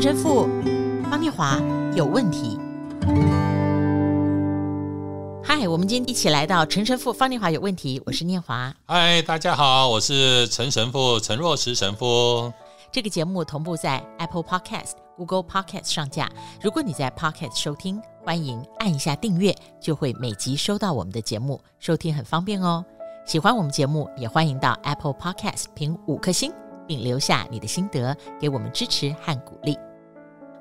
陈神父方念华有问题。嗨，我们今天一起来到陈神父方念华有问题，我是念华。嗨，大家好，我是陈神父陈若石神父。这个节目同步在 Apple Podcast、Google Podcast 上架。如果你在 Podcast 收听，欢迎按一下订阅，就会每集收到我们的节目，收听很方便哦。喜欢我们节目，也欢迎到 Apple Podcast 评五颗星。并留下你的心得，给我们支持和鼓励。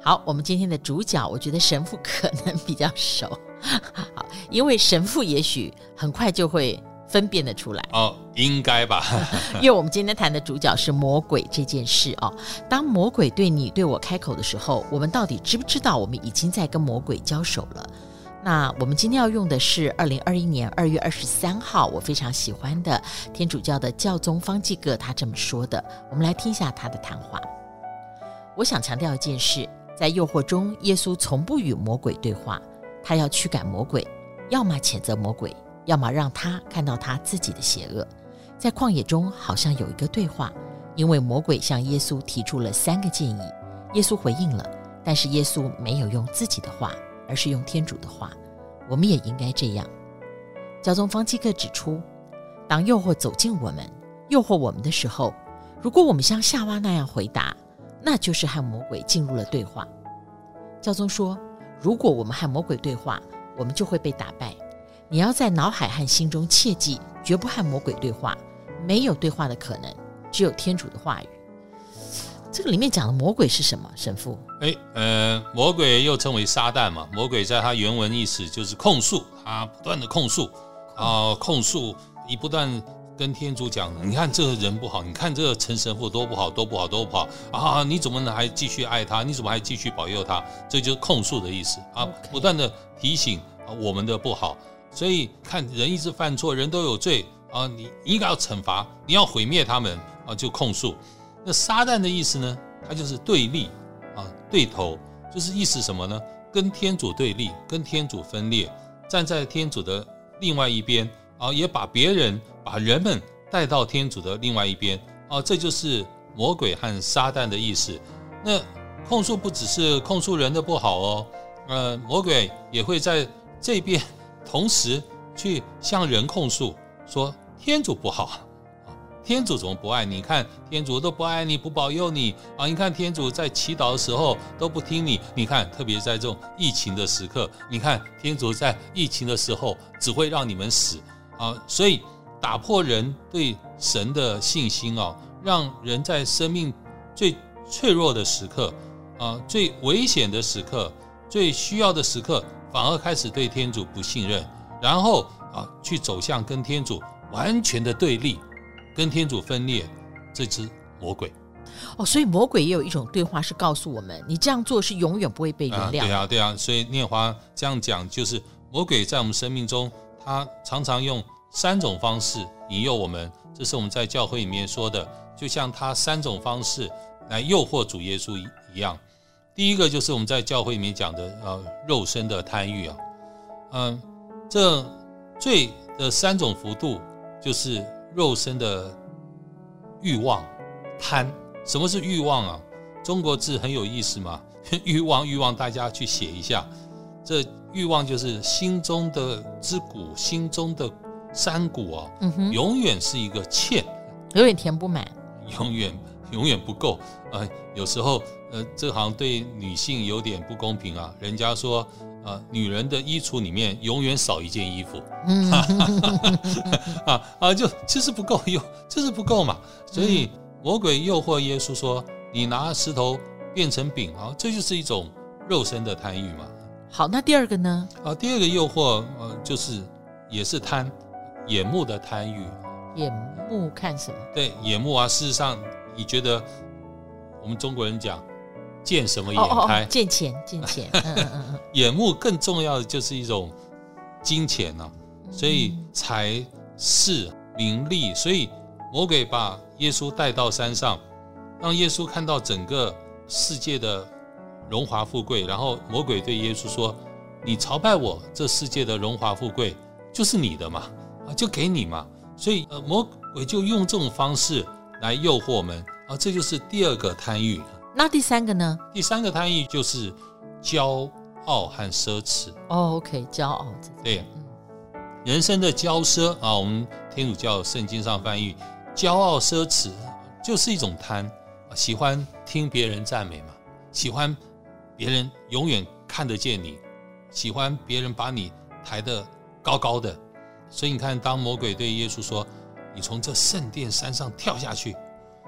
好，我们今天的主角，我觉得神父可能比较熟，好，因为神父也许很快就会分辨得出来哦，应该吧？因为我们今天谈的主角是魔鬼这件事哦。当魔鬼对你对我开口的时候，我们到底知不知道我们已经在跟魔鬼交手了？那我们今天要用的是二零二一年二月二十三号，我非常喜欢的天主教的教宗方济各他这么说的。我们来听一下他的谈话。我想强调一件事，在诱惑中，耶稣从不与魔鬼对话，他要驱赶魔鬼，要么谴责魔鬼，要么让他看到他自己的邪恶。在旷野中，好像有一个对话，因为魔鬼向耶稣提出了三个建议，耶稣回应了，但是耶稣没有用自己的话。而是用天主的话，我们也应该这样。教宗方济各指出，当诱惑走近我们、诱惑我们的时候，如果我们像夏娃那样回答，那就是和魔鬼进入了对话。教宗说，如果我们和魔鬼对话，我们就会被打败。你要在脑海和心中切记，绝不和魔鬼对话，没有对话的可能，只有天主的话语。这个里面讲的魔鬼是什么？神父？哎，呃，魔鬼又称为撒旦嘛。魔鬼在他原文意思就是控诉，他不断的控诉啊、呃，控诉，你不断跟天主讲，你看这个人不好，你看这个陈神父多不好，多不好，多不好啊！你怎么能还继续爱他？你怎么还继续保佑他？这就是控诉的意思啊.不断的提醒啊我们的不好。所以看人一直犯错，人都有罪啊，你应该要惩罚，你要毁灭他们啊，就控诉。那撒旦的意思呢？它就是对立啊，对头，就是意思什么呢？跟天主对立，跟天主分裂，站在天主的另外一边啊，也把别人、把人们带到天主的另外一边啊，这就是魔鬼和撒旦的意思。那控诉不只是控诉人的不好哦，呃，魔鬼也会在这边 同时去向人控诉，说天主不好。天主怎么不爱你？你看天主都不爱你，不保佑你啊！你看天主在祈祷的时候都不听你。你看，特别在这种疫情的时刻，你看天主在疫情的时候只会让你们死啊！所以打破人对神的信心哦，让人在生命最脆弱的时刻啊、最危险的时刻、最需要的时刻，反而开始对天主不信任，然后啊，去走向跟天主完全的对立。跟天主分裂，这只魔鬼哦，所以魔鬼也有一种对话，是告诉我们，你这样做是永远不会被原谅。啊对啊，对啊，所以念华这样讲，就是魔鬼在我们生命中，他常常用三种方式引诱我们。这是我们在教会里面说的，就像他三种方式来诱惑主耶稣一样。第一个就是我们在教会里面讲的，呃，肉身的贪欲啊，嗯，这罪的三种幅度就是。肉身的欲望、贪，什么是欲望啊？中国字很有意思嘛，欲 望欲望，大家去写一下。这欲望就是心中的之谷，心中的山谷哦，嗯哼，永远是一个欠，永远填不满，永远永远不够。呃，有时候呃，这好像对女性有点不公平啊。人家说。啊，女人的衣橱里面永远少一件衣服，嗯，啊啊，就就是不够用，就是不够嘛。所以魔鬼诱惑耶稣说：“你拿石头变成饼啊，这就是一种肉身的贪欲嘛。”好，那第二个呢？啊，第二个诱惑呃，就是也是贪，眼目的贪欲。眼目看什么？对，眼目啊。事实上，你觉得我们中国人讲。见什么眼开？哦哦、见钱，见钱。嗯嗯嗯、眼目更重要的就是一种金钱呐、啊，所以财势名利，所以魔鬼把耶稣带到山上，让耶稣看到整个世界的荣华富贵，然后魔鬼对耶稣说：“你朝拜我，这世界的荣华富贵就是你的嘛，啊，就给你嘛。”所以呃，魔鬼就用这种方式来诱惑我们啊，这就是第二个贪欲。那第三个呢？第三个贪欲就是骄傲和奢侈。哦，OK，骄傲。对，人生的骄奢啊，我们天主教圣经上翻译，骄傲奢侈就是一种贪，喜欢听别人赞美嘛，喜欢别人永远看得见你，喜欢别人把你抬得高高的。所以你看，当魔鬼对耶稣说：“你从这圣殿山上跳下去，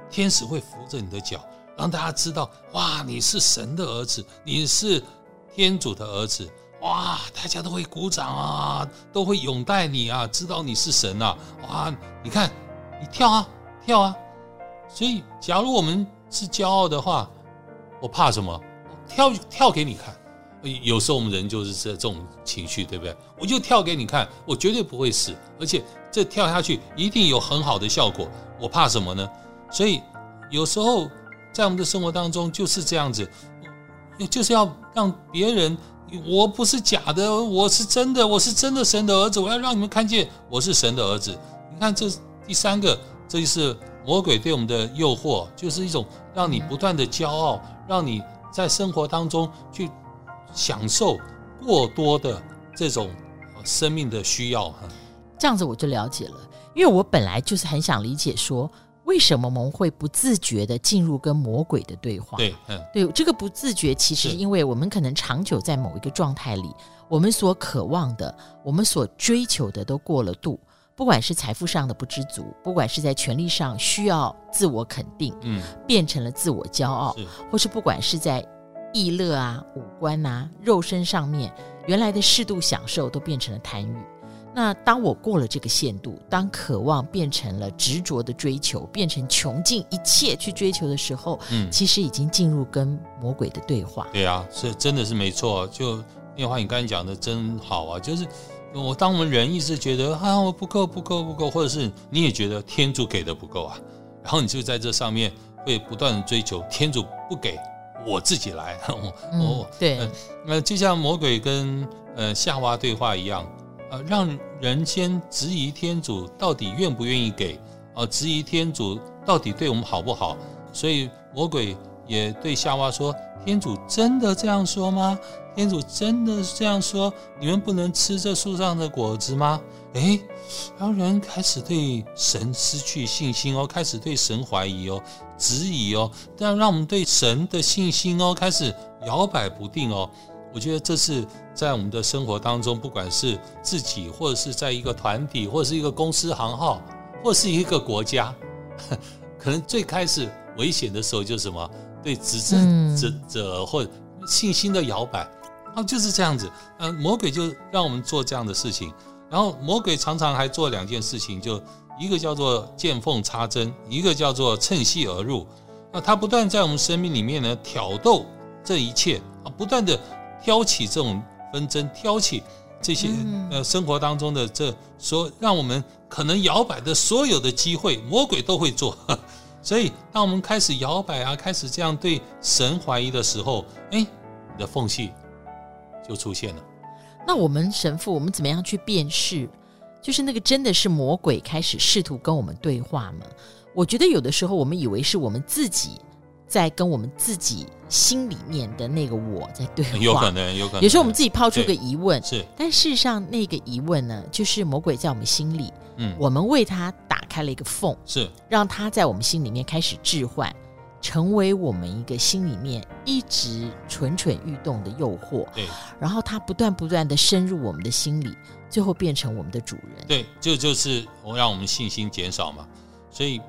天使会扶着你的脚，让大家知道，哇，你是神的儿子，你是天主的儿子，哇，大家都会鼓掌啊，都会拥戴你啊，知道你是神啊，哇，你看，你跳啊，跳啊。所以，假如我们是骄傲的话，我怕什么？跳跳给你看。”有时候我们人就是这这种情绪，对不对？我就跳给你看，我绝对不会死，而且这跳下去一定有很好的效果。我怕什么呢？所以有时候在我们的生活当中就是这样子，就是要让别人，我不是假的，我是真的，我是真的神的儿子，我要让你们看见我是神的儿子。你看这第三个，这就是魔鬼对我们的诱惑，就是一种让你不断的骄傲，让你在生活当中去。享受过多的这种生命的需要，哈这样子我就了解了。因为我本来就是很想理解说，为什么我们会不自觉的进入跟魔鬼的对话？对，嗯，对，这个不自觉，其实因为我们可能长久在某一个状态里，我们所渴望的，我们所追求的都过了度。不管是财富上的不知足，不管是在权力上需要自我肯定，嗯，变成了自我骄傲，或是不管是在。逸乐啊，五官啊，肉身上面原来的适度享受都变成了贪欲。那当我过了这个限度，当渴望变成了执着的追求，变成穷尽一切去追求的时候，嗯，其实已经进入跟魔鬼的对话。对啊，是真的是没错。就念华，你刚才讲的真好啊。就是我当我们人一直觉得啊，我不够不够不够，或者是你也觉得天主给的不够啊，然后你就在这上面会不断的追求，天主不给。我自己来，我、嗯、对，那、呃、就像魔鬼跟呃夏娃对话一样，呃，让人先质疑天主到底愿不愿意给，啊、呃，质疑天主到底对我们好不好？所以魔鬼也对夏娃说：“天主真的这样说吗？天主真的是这样说？你们不能吃这树上的果子吗？”哎，让人开始对神失去信心哦，开始对神怀疑哦。质疑哦，但让我们对神的信心哦开始摇摆不定哦。我觉得这是在我们的生活当中，不管是自己，或者是在一个团体，或者是一个公司行号，或是一个国家，可能最开始危险的时候就是什么？对执政者者或信心的摇摆啊，就是这样子。嗯，魔鬼就让我们做这样的事情，然后魔鬼常常还做两件事情，就。一个叫做见缝插针，一个叫做趁隙而入。那他不断在我们生命里面呢挑逗这一切啊，不断的挑起这种纷争，挑起这些呃生活当中的这所让我们可能摇摆的所有的机会，魔鬼都会做。所以当我们开始摇摆啊，开始这样对神怀疑的时候，哎，你的缝隙就出现了。那我们神父，我们怎么样去辨识？就是那个真的是魔鬼开始试图跟我们对话吗？我觉得有的时候我们以为是我们自己在跟我们自己心里面的那个我在对话，有可能，有可能。有时候我们自己抛出个疑问，是，但事实上那个疑问呢，就是魔鬼在我们心里，嗯，我们为他打开了一个缝，是，让他在我们心里面开始置换，成为我们一个心里面一直蠢蠢欲动的诱惑，对，然后他不断不断的深入我们的心里。最后变成我们的主人，对，这就是我让我们信心减少嘛。所以，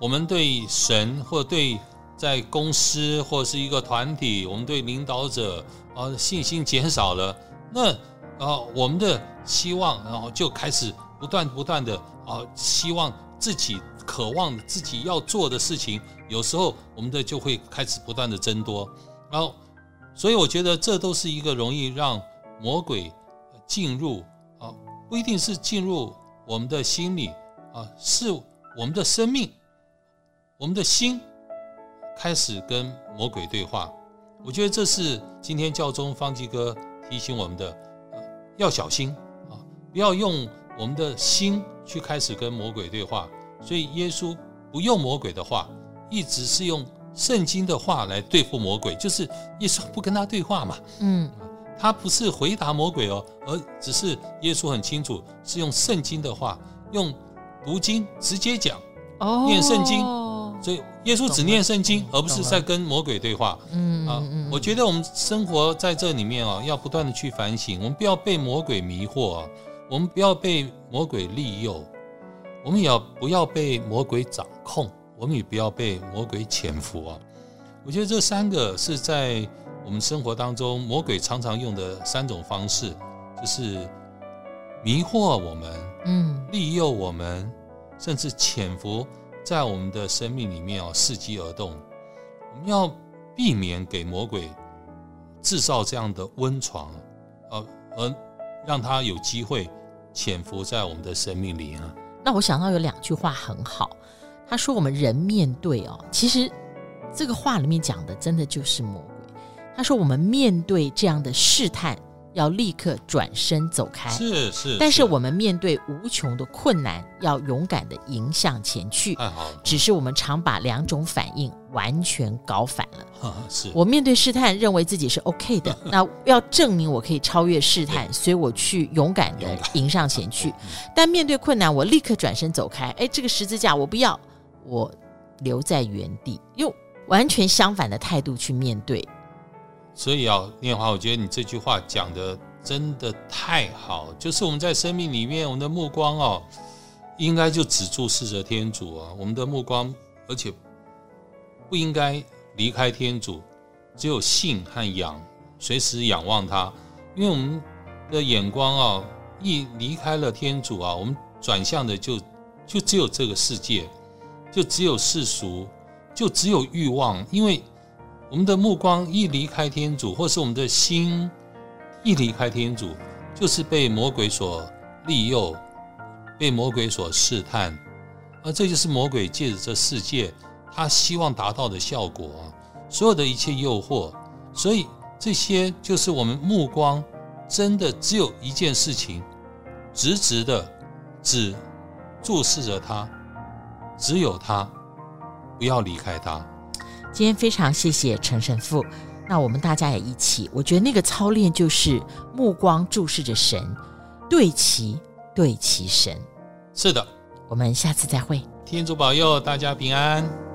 我们对神或对在公司或是一个团体，我们对领导者啊信心减少了，那啊我们的希望然后就开始不断不断的啊希望自己渴望自己要做的事情，有时候我们的就会开始不断的增多，然后所以我觉得这都是一个容易让魔鬼进入啊。不一定是进入我们的心里啊，是我们的生命，我们的心开始跟魔鬼对话。我觉得这是今天教宗方济哥提醒我们的，要小心啊，不要用我们的心去开始跟魔鬼对话。所以耶稣不用魔鬼的话，一直是用圣经的话来对付魔鬼，就是耶稣不跟他对话嘛。嗯，他不是回答魔鬼哦，而只是耶稣很清楚是用圣经的话，用读经直接讲，哦，念圣经，所以耶稣只念圣经，而不是在跟魔鬼对话。嗯啊，我觉得我们生活在这里面啊，要不断的去反省，我们不要被魔鬼迷惑，啊我们不要被魔鬼利诱，我们也要不要被魔鬼掌控。我们也不要被魔鬼潜伏啊！我觉得这三个是在我们生活当中魔鬼常常用的三种方式，就是迷惑我们，嗯，利诱我们，甚至潜伏在我们的生命里面哦，伺机而动。我们要避免给魔鬼制造这样的温床，呃，而让他有机会潜伏在我们的生命里啊。那我想到有两句话很好。他说：“我们人面对哦，其实这个话里面讲的真的就是魔鬼。他说我们面对这样的试探，要立刻转身走开。是是，但是我们面对无穷的困难，要勇敢的迎向前去。太好了，只是我们常把两种反应完全搞反了。是我面对试探，认为自己是 OK 的，那要证明我可以超越试探，所以我去勇敢的迎上前去。但面对困难，我立刻转身走开。哎，这个十字架我不要。”我留在原地，用完全相反的态度去面对。所以啊，念华，我觉得你这句话讲的真的太好。就是我们在生命里面，我们的目光哦，应该就只注视着天主啊。我们的目光，而且不应该离开天主，只有信和仰，随时仰望他。因为我们的眼光啊，一离开了天主啊，我们转向的就就只有这个世界。就只有世俗，就只有欲望，因为我们的目光一离开天主，或是我们的心一离开天主，就是被魔鬼所利诱，被魔鬼所试探，而这就是魔鬼借着这世界，他希望达到的效果。所有的一切诱惑，所以这些就是我们目光真的只有一件事情，直直的只注视着他。只有他，不要离开他。今天非常谢谢陈神父，那我们大家也一起，我觉得那个操练就是目光注视着神，对齐对齐神。是的，我们下次再会。天主保佑大家平安。